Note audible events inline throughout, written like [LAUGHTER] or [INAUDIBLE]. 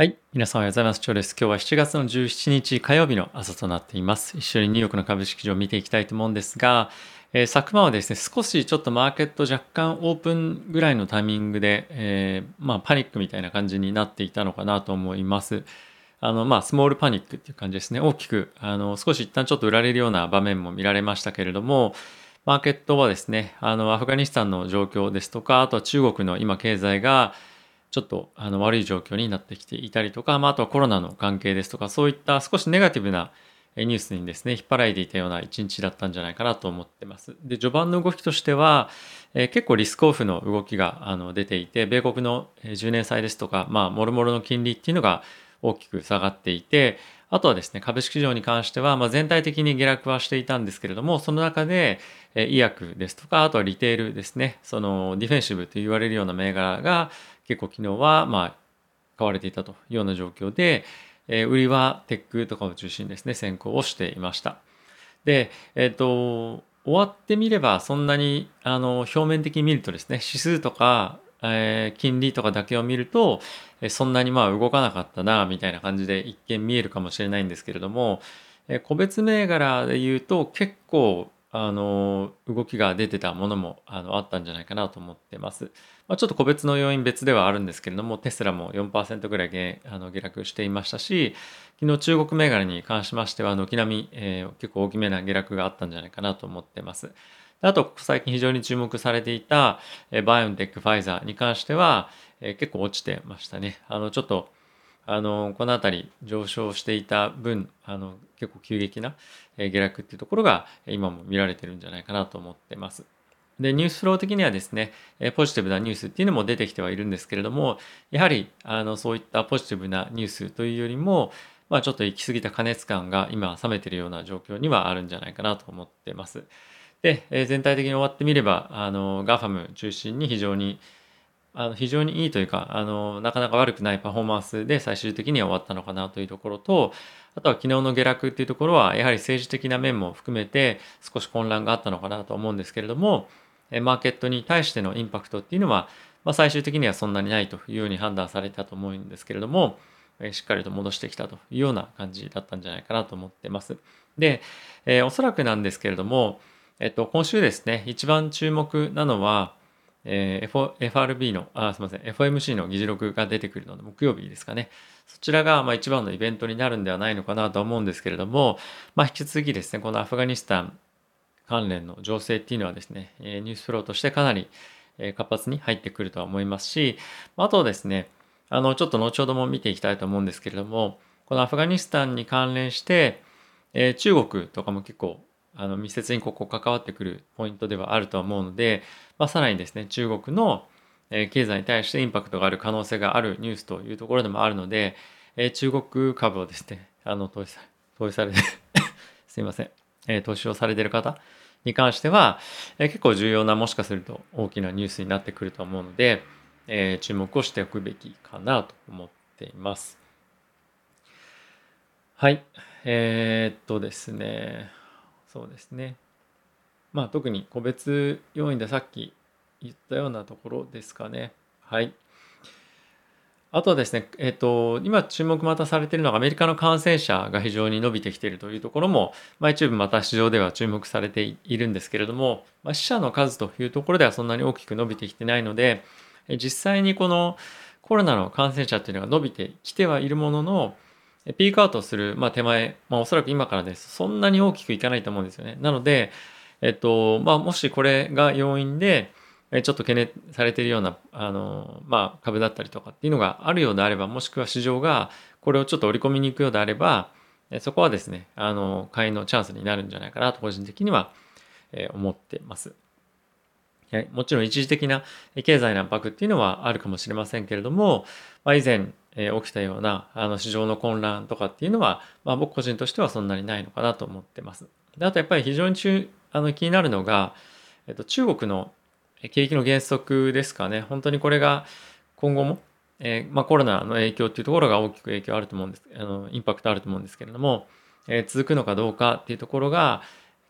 はい。皆さんおはようございます。チョです。今日は7月の17日火曜日の朝となっています。一緒にニューヨークの株式市場を見ていきたいと思うんですが、えー、昨晩はですね、少しちょっとマーケット若干オープンぐらいのタイミングで、えー、まあパニックみたいな感じになっていたのかなと思います。あの、まあスモールパニックっていう感じですね。大きく、あの、少し一旦ちょっと売られるような場面も見られましたけれども、マーケットはですね、あの、アフガニスタンの状況ですとか、あとは中国の今経済が、ちょっとあの悪い状況になってきていたりとか、まあ、あとはコロナの関係ですとか、そういった少しネガティブなニュースにですね、引っ張られていたような一日だったんじゃないかなと思ってます。で、序盤の動きとしては、えー、結構リスクオフの動きがあの出ていて、米国の10年債ですとか、まあ、もろもろの金利っていうのが大きく下がっていて、あとはですね、株式市場に関しては、まあ、全体的に下落はしていたんですけれども、その中で、医薬ですとか、あとはリテールですね、そのディフェンシブと言われるような銘柄が結構昨日はま買われていたというような状況で、え売りはテックとかを中心にですね、先行をしていました。で、えっ、と、終わってみればそんなにあの表面的に見るとですね、指数とか、え、金利とかだけを見ると、えそんなにまあ動かなかったな、みたいな感じで一見見えるかもしれないんですけれども、え個別銘柄で言うと結構あの動きが出てたものもあのあったんじゃないかなと思ってます。まあ、ちょっと個別の要因別ではあるんですけれどもテスラも4%ぐらい下あの下落していましたし昨日中国銘柄に関しましては軒並み、えー、結構大きめな下落があったんじゃないかなと思ってます。あと最近非常に注目されていた、えバイオンテックファイザーに関しては、えー、結構落ちてましたね。あのちょっとあのこの辺り上昇していた分あの結構急激な下落っていうところが今も見られてるんじゃないかなと思ってます。で、ニュースフロー的にはですね、ポジティブなニュースっていうのも出てきてはいるんですけれども、やはりあのそういったポジティブなニュースというよりも、まあ、ちょっと行き過ぎた過熱感が今冷めてるような状況にはあるんじゃないかなと思ってます。で、全体的に終わってみれば、あの、ガファム中心に非常にあの非常にいいというかあのなかなか悪くないパフォーマンスで最終的には終わったのかなというところとあとは昨日の下落っていうところはやはり政治的な面も含めて少し混乱があったのかなと思うんですけれどもマーケットに対してのインパクトっていうのは、まあ、最終的にはそんなにないというように判断されたと思うんですけれどもしっかりと戻してきたというような感じだったんじゃないかなと思ってます。で、えー、おそらくなんですけれども、えっと、今週ですね一番注目なのはえー、FRB の、あ、すみません、FOMC の議事録が出てくるので、木曜日ですかね。そちらが、まあ、一番のイベントになるんではないのかなと思うんですけれども、まあ、引き続きですね、このアフガニスタン関連の情勢っていうのはですね、ニュースフローとしてかなり活発に入ってくるとは思いますし、あとですね、あの、ちょっと後ほども見ていきたいと思うんですけれども、このアフガニスタンに関連して、えー、中国とかも結構あの密接にここ関わってくるポイントではあると思うので、まあ、さらにですね中国の経済に対してインパクトがある可能性があるニュースというところでもあるので、え中国株をですねあの投資され投資されて [LAUGHS] すいません、え投資をされてる方に関しては、え結構重要なもしかすると大きなニュースになってくると思うので、え注目をしておくべきかなと思っています。はい。えー、っとですね。そうですね。まあ特に個別要因でさっき言ったようなところですかね。はい。あとはですね、えっ、と、今注目またされているのがアメリカの感染者が非常に伸びてきているというところも、まあ、一部また市場では注目されているんですけれども、まあ、死者の数というところではそんなに大きく伸びてきてないので、実際にこのコロナの感染者っていうのが伸びてきてはいるものの、ピークアウトする、まあ、手前、まあ、おそらく今からです。そんなに大きくいかないと思うんですよね。なので、えっと、まあ、もしこれが要因で、ちょっと懸念されているような、あの、まあ、株だったりとかっていうのがあるようであれば、もしくは市場がこれをちょっと織り込みに行くようであれば、そこはですね、あの、買いのチャンスになるんじゃないかなと、個人的には思ってます。もちろん一時的な経済の圧迫っていうのはあるかもしれませんけれども、まあ、以前え起きたようなあの市場の混乱とかっていうのは、まあ、僕個人としてはそんなにないのかなと思ってます。であとやっぱり非常に中あの気になるのが、えっと、中国の景気の減速ですかね。本当にこれが今後も、えー、まあ、コロナの影響っていうところが大きく影響あると思うんですあのインパクトあると思うんですけれども、えー、続くのかどうかっていうところが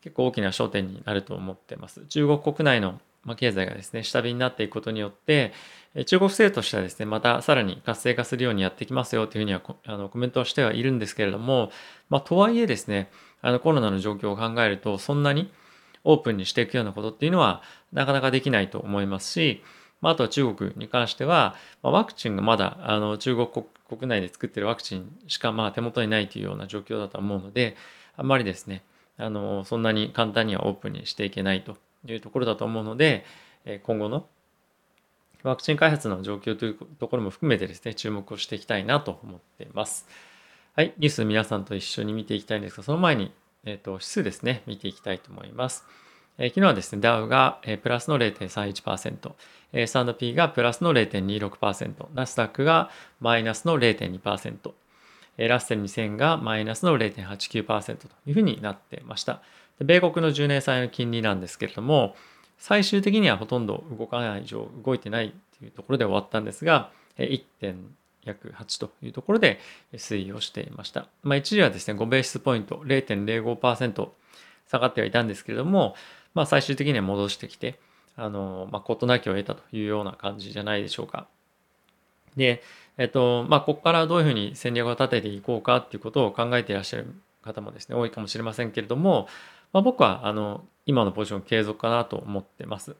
結構大きな焦点になると思ってます。中国国内のまあ、経済がですね、下火になっていくことによって、中国政府としてはですね、またさらに活性化するようにやっていきますよというふうにはあのコメントをしてはいるんですけれども、まあ、とはいえですね、あのコロナの状況を考えると、そんなにオープンにしていくようなことっていうのはなかなかできないと思いますし、まあ、あとは中国に関しては、まあ、ワクチンがまだあの中国国内で作ってるワクチンしかまあ手元にないというような状況だと思うので、あんまりですね、あのそんなに簡単にはオープンにしていけないというところだと思うので、今後のワクチン開発の状況というところも含めてですね、注目をしていきたいなと思っています。はい、ニュース皆さんと一緒に見ていきたいんですが、その前に、えっ、と、指数ですね、見ていきたいと思います。えー、昨日はですね、ダウが、えー、プラスの0.31%、えー、S&P がプラスの0.26%、ナスダックがマイナスの0.2%、えー、ラッセル2000がマイナスの0.89%というふうになってました。米国の10年債の金利なんですけれども、最終的にはほとんど動かない以上動いてないというところで終わったんですが、1. 約8というところで推移をしていました。まあ、一時はですね、5ベースポイント0.05%下がってはいたんですけれども、まあ、最終的には戻してきて、あの、まあ、事なきを得たというような感じじゃないでしょうか。で、えっと、まあ、ここからどういうふうに戦略を立てていこうかっていうことを考えていらっしゃる方もですね、多いかもしれませんけれども、まあ、僕は、あの、今のポジション継続かなと思ってます。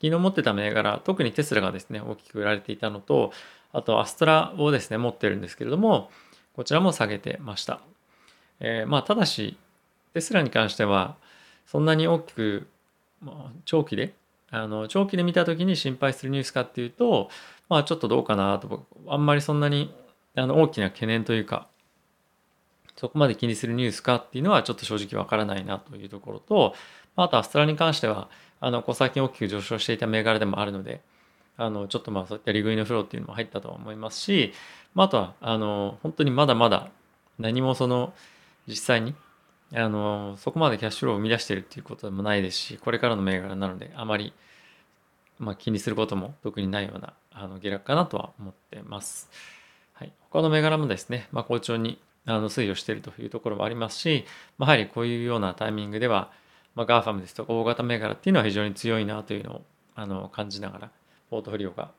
昨日持ってた銘柄、特にテスラがですね、大きく売られていたのと、あとアストラをですね、持ってるんですけれども、こちらも下げてました。えー、まあ、ただし、テスラに関しては、そんなに大きく、まあ、長期で、あの、長期で見た時に心配するニュースかっていうと、まあ、ちょっとどうかなと、あんまりそんなにあの大きな懸念というか、そこまで気にするニュースかっていうのはちょっと正直わからないなというところと、あとアストラに関しては、あの、小先大きく上昇していた銘柄でもあるので、あの、ちょっとまあそういった利食いのフローっていうのも入ったと思いますし、まあ、とは、あの、本当にまだまだ何もその、実際に、あの、そこまでキャッシュフローを生み出しているっていうことでもないですし、これからの銘柄なので、あまり、まあ、気にすることも特にないようなあの下落かなとは思ってます。はい、他の銘柄もですね、まあ、好調にあの推移をしているというところもありますし、まあ、やはりこういうようなタイミングでは、まあ、GAFAM ですとか大型銘柄っていうのは非常に強いなというのをあの感じながら、ポートフォリオが、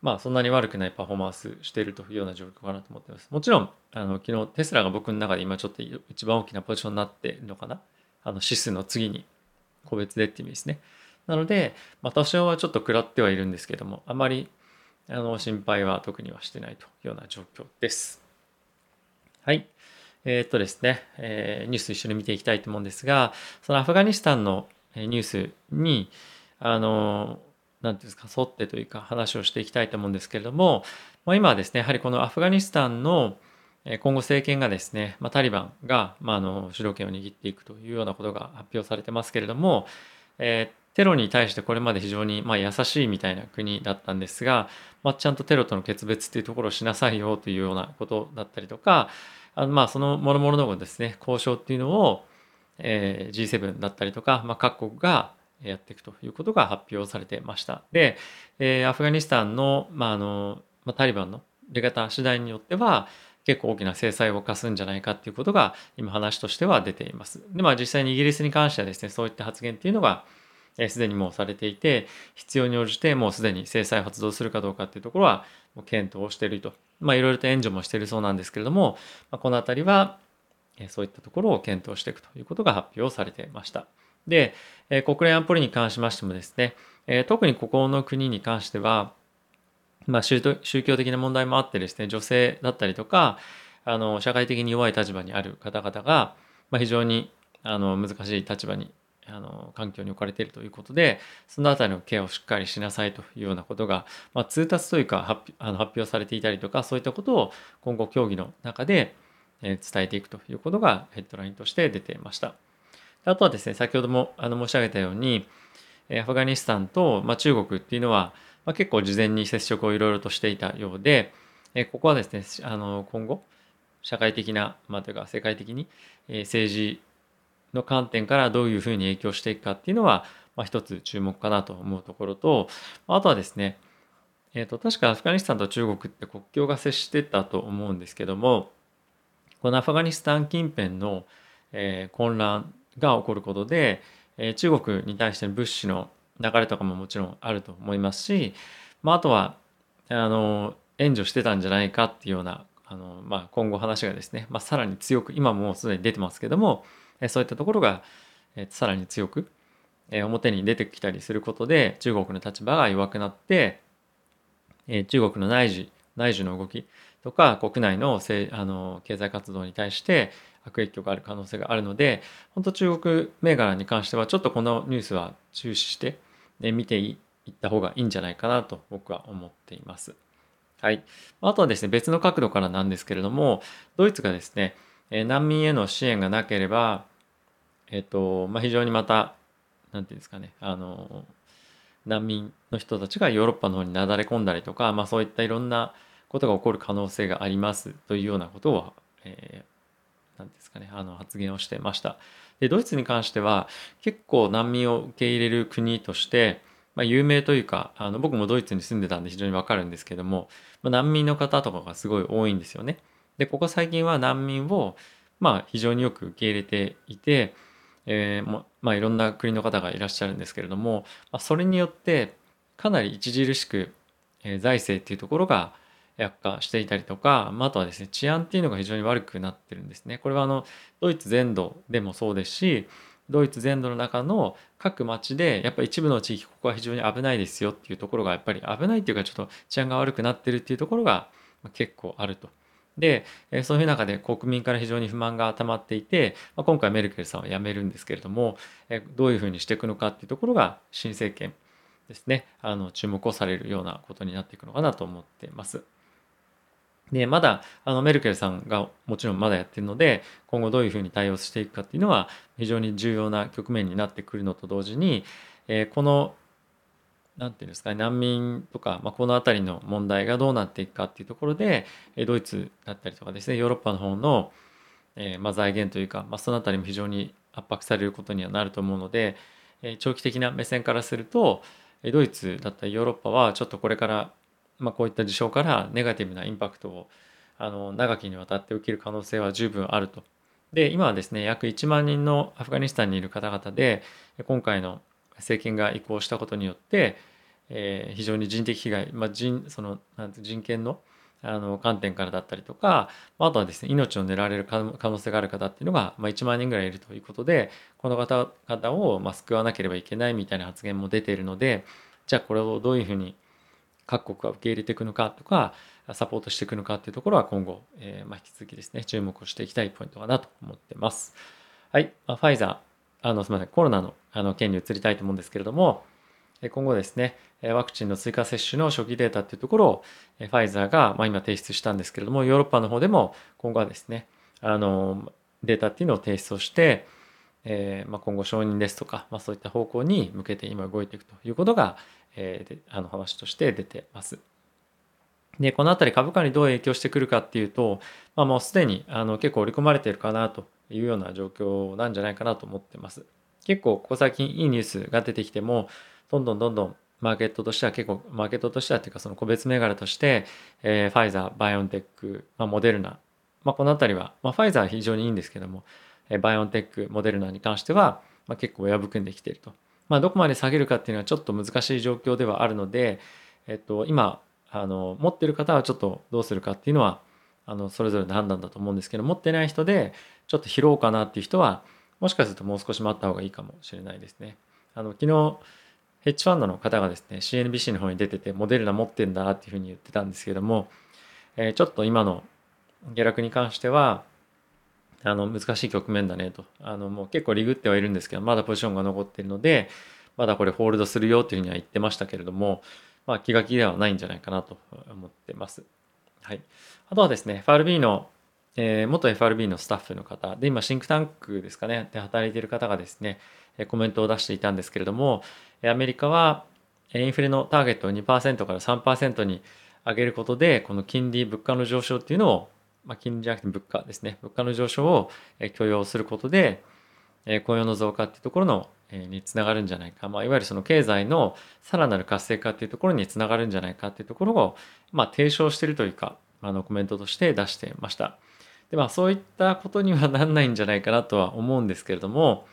まあ、そんなに悪くないパフォーマンスしているというような状況かなと思っています。もちろん、あの昨日テスラが僕の中で今ちょっと一番大きなポジションになっているのかな。あの指数の次に個別でっていう意味ですね。なので、まあ、多少はちょっと食らってはいるんですけども、あまりあの心配は特にはしてないというような状況です。はい。えー、っとですね、えー、ニュース一緒に見ていきたいと思うんですが、そのアフガニスタンのニュースに、あの、なんていうんですか、沿ってというか話をしていきたいと思うんですけれども、まあ、今はですね、やはりこのアフガニスタンの今後政権がですね、まあ、タリバンが、まあ、あの主導権を握っていくというようなことが発表されてますけれども、えー、テロに対してこれまで非常にまあ優しいみたいな国だったんですが、まあ、ちゃんとテロとの決別っていうところをしなさいよというようなことだったりとか、あのまあその諸々のですね、交渉っていうのを、えー、G7 だったりとか、まあ、各国がやっていくということが発表されてました。で、えー、アフガニスタンの,、まああのまあ、タリバンの出方次第によっては結構大きな制裁を課すんじゃないかっていうことが今話としては出ています。で、まあ実際にイギリスに関してはですね、そういった発言っていうのがすでにもうされていて、必要に応じてもうすでに制裁発動するかどうかっていうところはもう検討をしていると。まあいろいろと援助もしているそうなんですけれども、まあ、このあたりはそういったところを検討していくということが発表されていました。で、国連安保理に関しましてもですね、特にここの国に関しては、まあ、宗教的な問題もあってですね、女性だったりとか、あの社会的に弱い立場にある方々が、まあ、非常にあの難しい立場にあの環境に置かれているということでそのあたりのケアをしっかりしなさいというようなことが、まあ、通達というか発あの発表されていたりとかそういったことを今後協議の中で伝えていくということがヘッドラインとして出ていました。あとはですね、先ほどもあの申し上げたように、アフガニスタンと、まあ、中国っていうのは、まあ、結構事前に接触をいろいろとしていたようで、ここはですね、あの今後、社会的な、まあ、というか世界的に政治の観点からどういうふうに影響していくかっていうのは、まあ、一つ注目かなと思うところと、あとはですね、えー、と確かアフガニスタンと中国って国境が接してたと思うんですけどもこのアフガニスタン近辺の、えー、混乱が起こることで、えー、中国に対しての物資の流れとかももちろんあると思いますし、まあ、あとはあの援助してたんじゃないかっていうようなあの、まあ、今後話がですね、まあ、さらに強く今もうすでに出てますけどもそういったところがさらに強く表に出てきたりすることで中国の立場が弱くなって中国の内需内需の動きとか国内のせあの経済活動に対して悪影響がある可能性があるので本当中国銘柄に関してはちょっとこのニュースは注視して、ね、見ていった方がいいんじゃないかなと僕は思っています。はい。あとはですね、別の角度からなんですけれども、ドイツがですね、え難民への支援がなければ、えっと、まあ、非常にまた、なんていうんですかね、あの、難民の人たちがヨーロッパの方になだれ込んだりとか、まあ、そういったいろんなことが起こる可能性がありますというようなことを、えー、なんですかね、あの発言をしてました。で、ドイツに関しては結構難民を受け入れる国として、まあ、有名というかあの僕もドイツに住んでたんで非常にわかるんですけども、まあ、難民の方とかがすごい多いんですよね。でここ最近は難民をまあ非常によく受け入れていて、えーまあ、いろんな国の方がいらっしゃるんですけれども、まあ、それによってかなり著しく、えー、財政っていうところが悪化していたりとか、まあ、あとはですね治安っていうのが非常に悪くなってるんですね。これはあのドイツ全土でもそうですしドイツ全土の中の各町でやっぱ一部の地域ここは非常に危ないですよっていうところがやっぱり危ないっていうかちょっと治安が悪くなってるっていうところが結構あると。でそういう中で国民から非常に不満が溜まっていて今回メルケルさんは辞めるんですけれどもどういうふうにしていくのかっていうところが新政権ですねあの注目をされるようなことになっていくのかなと思っています。で、まだ、あの、メルケルさんがもちろんまだやってるので、今後どういうふうに対応していくかっていうのは、非常に重要な局面になってくるのと同時に、え、この、なんていうんですか、難民とか、まあ、この辺りの問題がどうなっていくかっていうところで、ドイツだったりとかですね、ヨーロッパの方の、えー、まあ、財源というか、まあ、その辺りも非常に圧迫されることにはなると思うので、えー、長期的な目線からすると、ドイツだったりヨーロッパはちょっとこれからまあ、こういった事象からネガティブなインパクトをあの長きにわたって受ける可能性は十分あると。で今はですね約1万人のアフガニスタンにいる方々で今回の政権が移行したことによって、えー、非常に人的被害、まあ、人そのなんて人権のあの観点からだったりとかあとはですね命を狙われる可能性がある方っていうのが、まあ、1万人ぐらいいるということでこの方々を、まあ、救わなければいけないみたいな発言も出ているのでじゃあこれをどういうふうに各国が受け入れていくのかとかサポートしていくのかっていうところは今後、えー、まあ、引き続きですね注目をしていきたいポイントかなと思ってます。はい、まあ、ファイザーあのすみませんコロナのあの件に移りたいと思うんですけれども今後ですねワクチンの追加接種の初期データっていうところをファイザーが、まあ、今提出したんですけれどもヨーロッパの方でも今後はですねあのデータっていうのを提出をしてえーまあ、今後承認ですとか、まあ、そういった方向に向けて今動いていくということが、えー、であの話として出てます。でこの辺り株価にどう影響してくるかっていうと、まあ、もうすでにあの結構織り込まれているかなというような状況なんじゃないかなと思ってます。結構ここ最近いいニュースが出てきてもどんどんどんどんマーケットとしては結構マーケットとしてはっていうかその個別銘柄として、えー、ファイザーバイオンテック、まあ、モデルナ、まあ、この辺りは、まあ、ファイザーは非常にいいんですけどもバイオンテック、モデルナに関しては、まあ、結構親含んできていると。まあ、どこまで下げるかっていうのはちょっと難しい状況ではあるので、えっと、今あの持ってる方はちょっとどうするかっていうのはあのそれぞれの判断だと思うんですけど持ってない人でちょっと拾おうかなっていう人はもしかするともう少し待った方がいいかもしれないですね。あの昨日ヘッジファンドの方がですね CNBC の方に出ててモデルナ持ってんだっていうふうに言ってたんですけども、えー、ちょっと今の下落に関してはあの難しい局面だねとあのもう結構リグってはいるんですけどまだポジションが残ってるのでまだこれホールドするよというふうには言ってましたけれども、まあ、気が気ではないんじゃないかなと思ってます。はい、あとはですね FRB の、えー、元 FRB のスタッフの方。で今シンクタンクですかね。で働いている方がですねコメントを出していたんですけれどもアメリカはインフレのターゲットを2%から3%に上げることでこの金利物価の上昇っていうのをまあ、金利じゃなくて物価ですね。物価の上昇を許容することで雇用の増加っていうところのにつながるんじゃないか、まあ、いわゆるその経済のさらなる活性化っていうところにつながるんじゃないかっていうところを、まあ、提唱してるというかあのコメントとして出してました。でまあそういったことにはなんないんじゃないかなとは思うんですけれども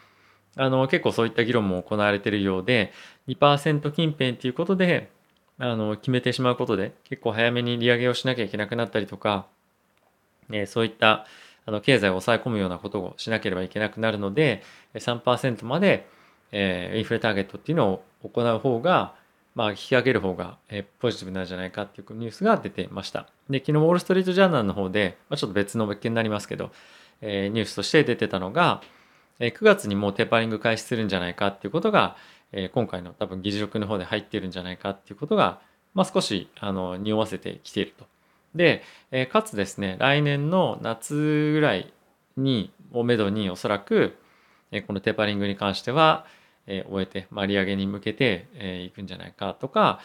あの結構そういった議論も行われているようで2%近辺ということであの決めてしまうことで結構早めに利上げをしなきゃいけなくなったりとか、えそういったあの経済を抑え込むようなことをしなければいけなくなるので3%まで、えインフレターゲットっていうのを行う方がまあ、引き上げる方が、えポジティブなんじゃないかっていうニュースが出てました。で、昨日、ウォール・ストリート・ジャーナルの方で、まあ、ちょっと別の別件になりますけど、え、ニュースとして出てたのが、え、9月にもうテーパリング開始するんじゃないかっていうことが、え、今回の多分議事録の方で入ってるんじゃないかっていうことが、まあ、少しあの匂わせてきていると。で、え、かつですね、来年の夏ぐらいに、をめどにおそらく、え、このテーパリングに関しては、えー、終えて、まあ、利上げに向けて、えー、くんじゃないかとか、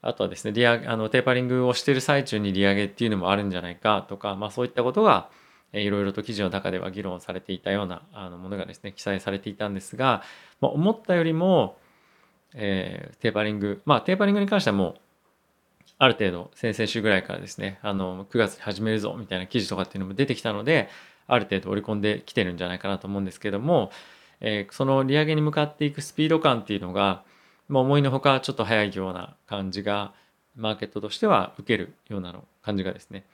あとはですね、利上げ、あの、テーパリングをしている最中に利上げっていうのもあるんじゃないかとか、まあそういったことが、えー、いろいろと記事の中では議論されていたようなあのものがですね、記載されていたんですが、まあ、思ったよりも、えー、テーパリング、まあテーパリングに関してはもう、ある程度先々週ぐらいからですね、あの、9月に始めるぞみたいな記事とかっていうのも出てきたので、ある程度織り込んできてるんじゃないかなと思うんですけども、えー、その利上げに向かっていくスピード感っていうのが、まあ、思いのほかちょっと早いような感じがマーケットとしては受けるようなの感じがですね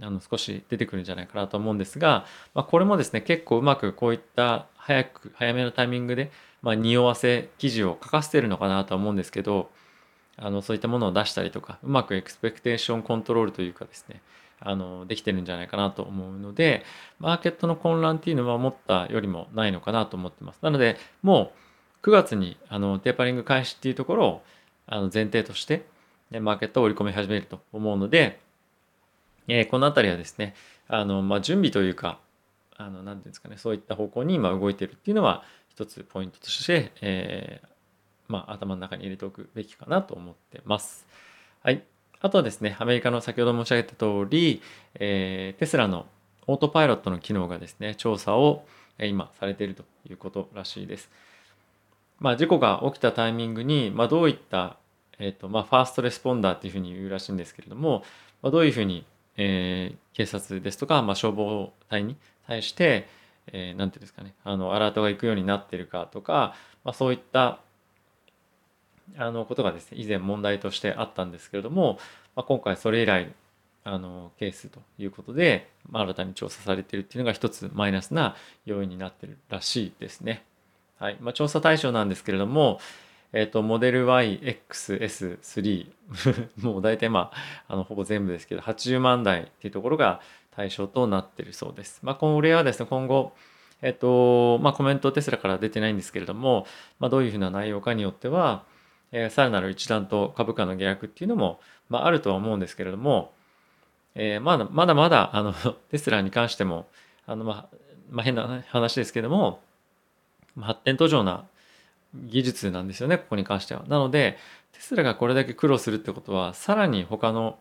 あの少し出てくるんじゃないかなと思うんですが、まあ、これもですね結構うまくこういった早く早めのタイミングで、まあ、匂わせ記事を書かせてるのかなとは思うんですけどあのそういったものを出したりとかうまくエクスペクテーションコントロールというかですねあのできてるんじゃないかなと思うのでマーケットの混乱っていうのは思ったよりもないのかなと思ってますなのでもう9月にあのテーパリング開始っていうところをあの前提としてマーケットを織り込み始めると思うので、えー、この辺りはですねあの、まあ、準備というかあの何ていうんですかねそういった方向に今動いてるっていうのは一つポイントとして、えー、まあ、頭の中に入れておくべきかなと思ってます。はい。あとはですね、アメリカの先ほど申し上げた通り、えー、テスラのオートパイロットの機能がですね、調査を今されているということらしいです。まあ、事故が起きたタイミングに、まあ、どういった、えーとまあ、ファーストレスポンダーっていうふうに言うらしいんですけれども、まあ、どういうふうに、えー、警察ですとか、まあ、消防隊に対して、えー、なんていうんですかね、あのアラートが行くようになってるかとか、まあ、そういったあのことがですね以前問題としてあったんですけれども、まあ、今回それ以来あのケースということで、まあ、新たに調査されているっていうのが一つマイナスな要因になってるらしいですね。はいまあ、調査対象なんですけれども、えっ、ー、とモデル YXS3 [LAUGHS] もう大体まああのほぼ全部ですけど80万台っていうところが対象となっているそうです。まあ、これはですね今後えっ、ー、とまあコメントテスラから出てないんですけれども、まあ、どういうふうな内容かによってはえー、さらなる一段と株価の下落っていうのも、まあ、あるとは思うんですけれども、えー、まだまだまだあの [LAUGHS] テスラに関してもあの、まあ、まあ、変な話ですけども発展途上な技術なんですよねここに関しては。なのでテスラがこれだけ苦労するってことはさらに他の、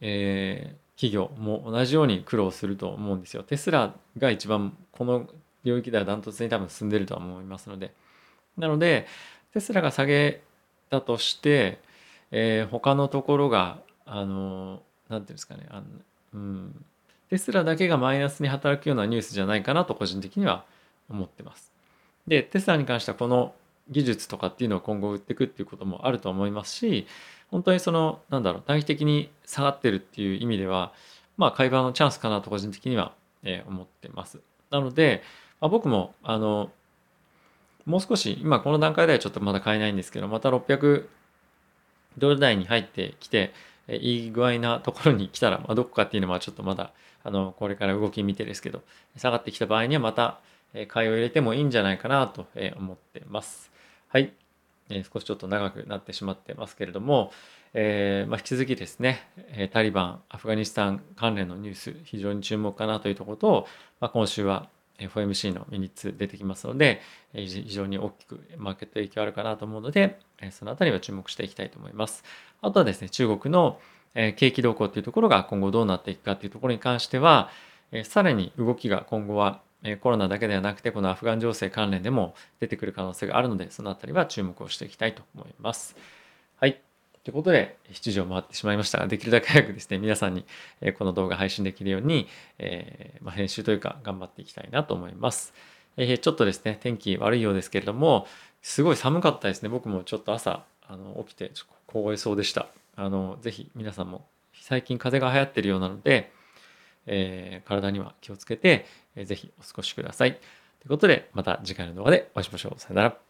えー、企業も同じように苦労すると思うんですよ。テスラが一番この領域ではダントツに多分進んでるとは思いますので。なのでテスラが下げたとして、えー、他のところがあの何ていうんですかねあの、うん、テスラだけがマイナスに働くようなニュースじゃないかなと個人的には思ってます。でテスラに関してはこの技術とかっていうのを今後売っていくっていうこともあると思いますし本当にそのなんだろう短期的に下がってるっていう意味ではまあ買い場のチャンスかなと個人的には、えー、思ってます。なので、まあ、僕もあのもう少し、今この段階ではちょっとまだ買えないんですけど、また600ドル台に入ってきて、いい具合なところに来たら、まあ、どこかっていうのはちょっとまだ、あの、これから動き見てですけど、下がってきた場合にはまた、買いを入れてもいいんじゃないかなと思ってます。はい。少しちょっと長くなってしまってますけれども、えー、まあ、引き続きですね、タリバン、アフガニスタン関連のニュース、非常に注目かなというところと、まあ、今週は FOMC のミニッツ出てきますので、非常に大きくマーケット影響あるかなと思うので、そのあたりは注目していきたいと思います。あとはですね、中国の景気動向というところが今後どうなっていくかというところに関しては、さらに動きが今後はコロナだけではなくて、このアフガン情勢関連でも出てくる可能性があるので、そのあたりは注目をしていきたいと思います。ということで、7時を回ってしまいましたが、できるだけ早くですね、皆さんにこの動画配信できるように、えー、まあ、編集というか頑張っていきたいなと思います。えー、ちょっとですね、天気悪いようですけれども、すごい寒かったですね。僕もちょっと朝、あの起きてちょっと凍えそうでした。あの、ぜひ皆さんも最近風が流行ってるようなので、えー、体には気をつけて、えー、ぜひお過ごしください。ということで、また次回の動画でお会いしましょう。さよなら。